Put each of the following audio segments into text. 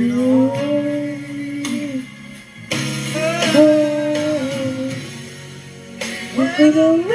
you know. Oh, oh, oh.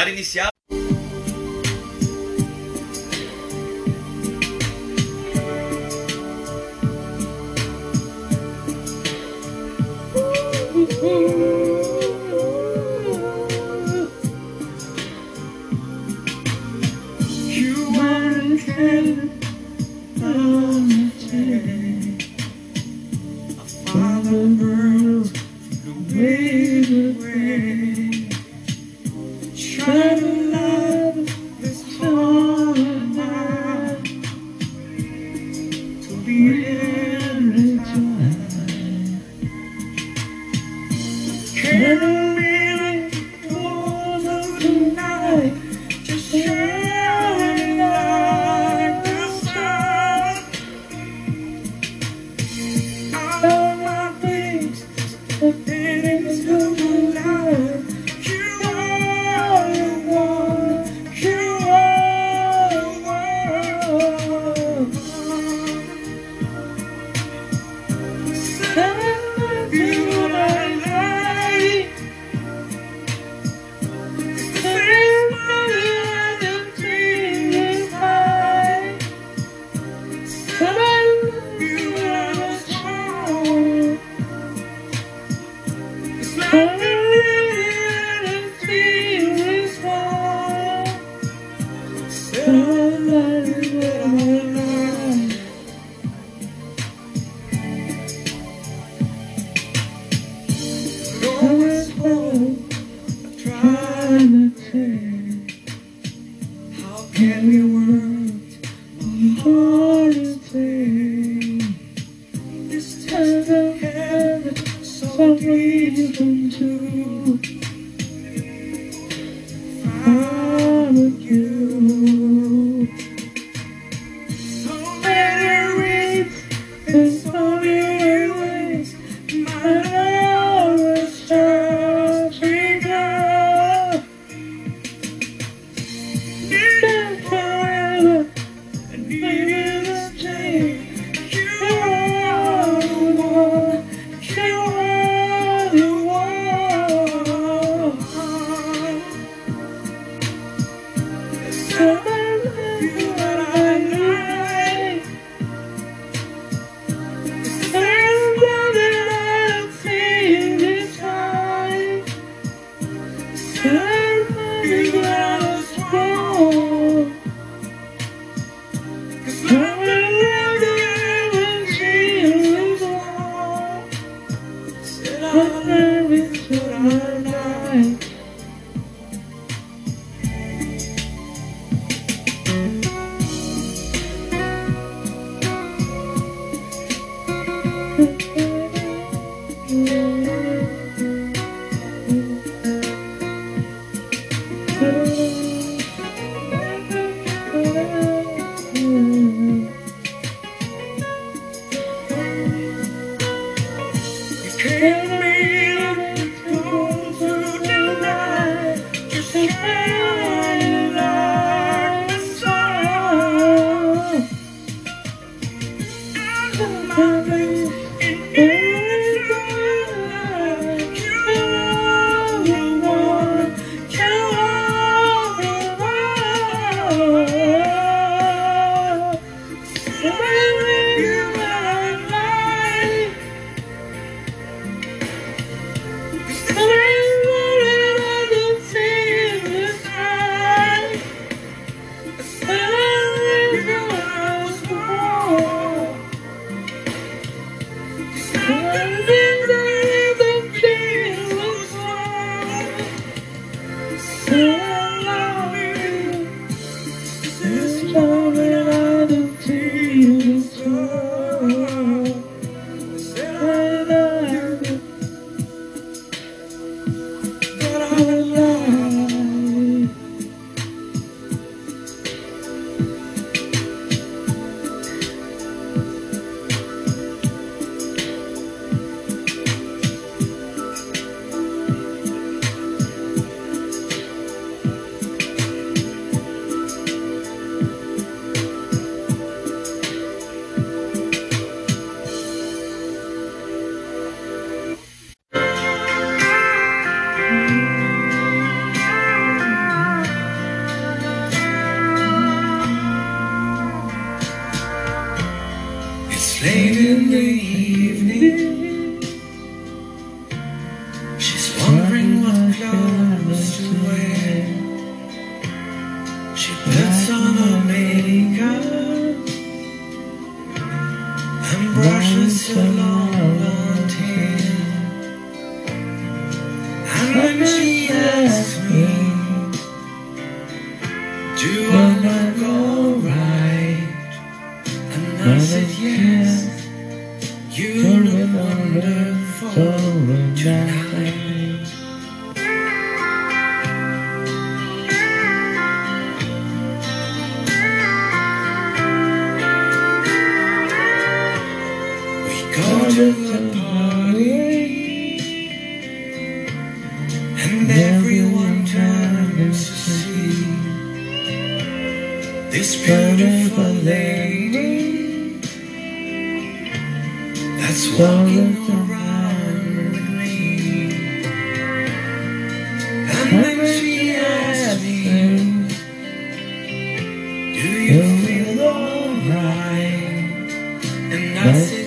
salário inicial late in the evening. party. And everyone turns to see This beautiful lady That's walking around with me. And she asks me Do you feel alright? And I say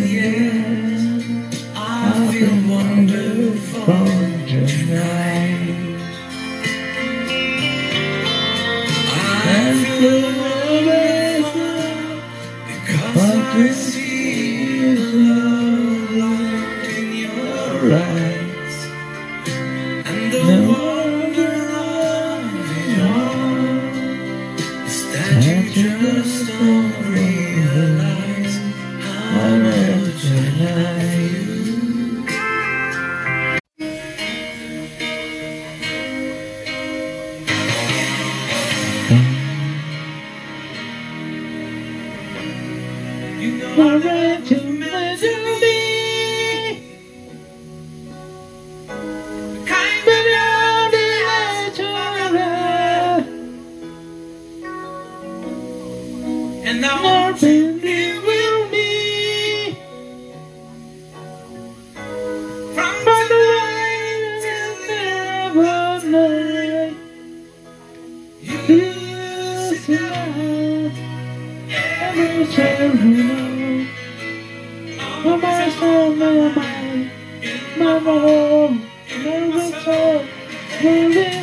my soul, my mind, my home, my soul, my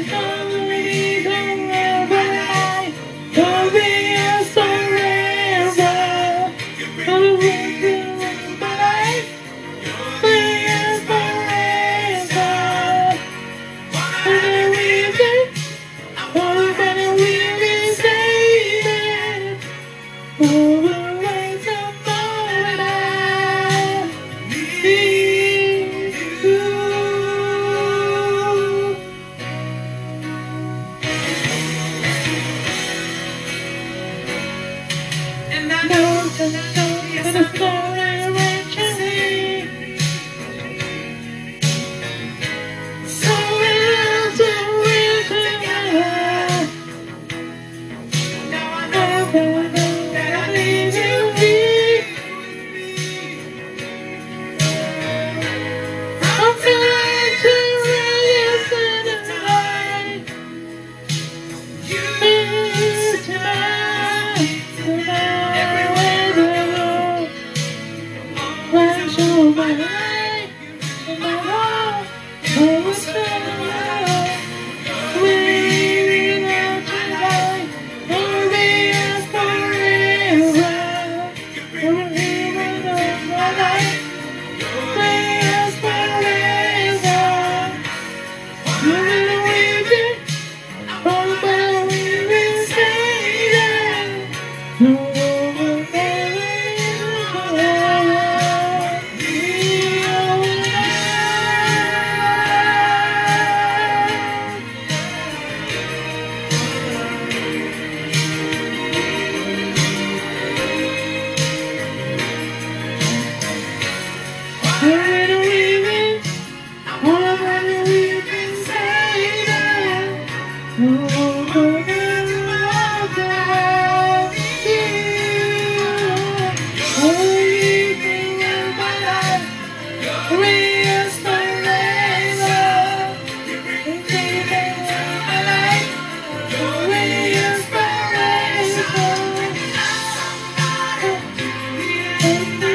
Thank you.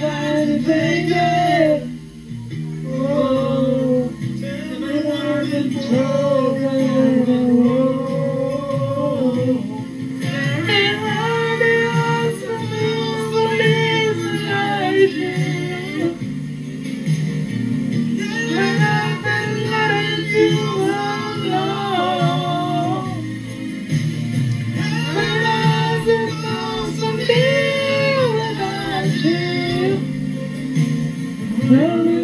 Turn Hallelujah.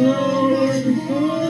It's all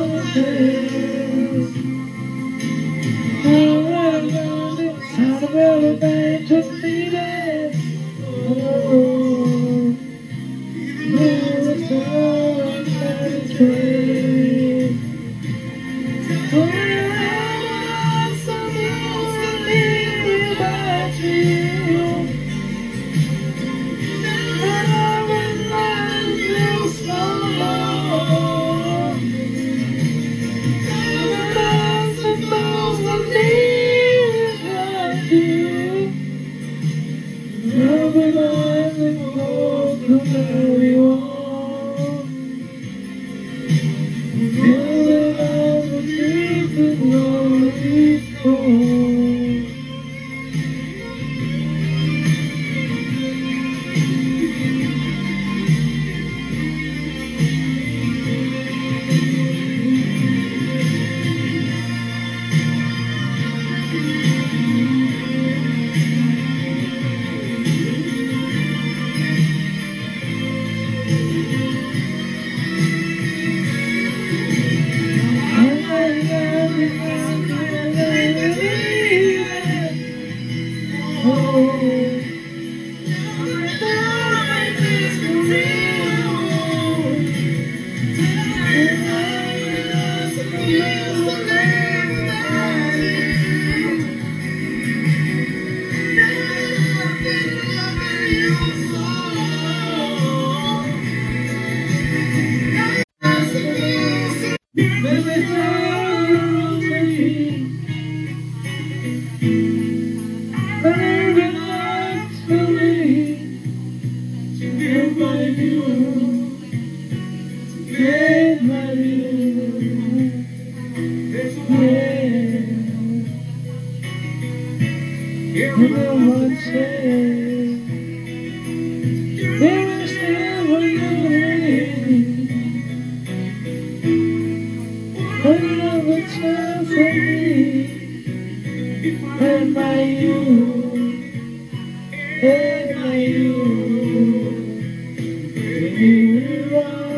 You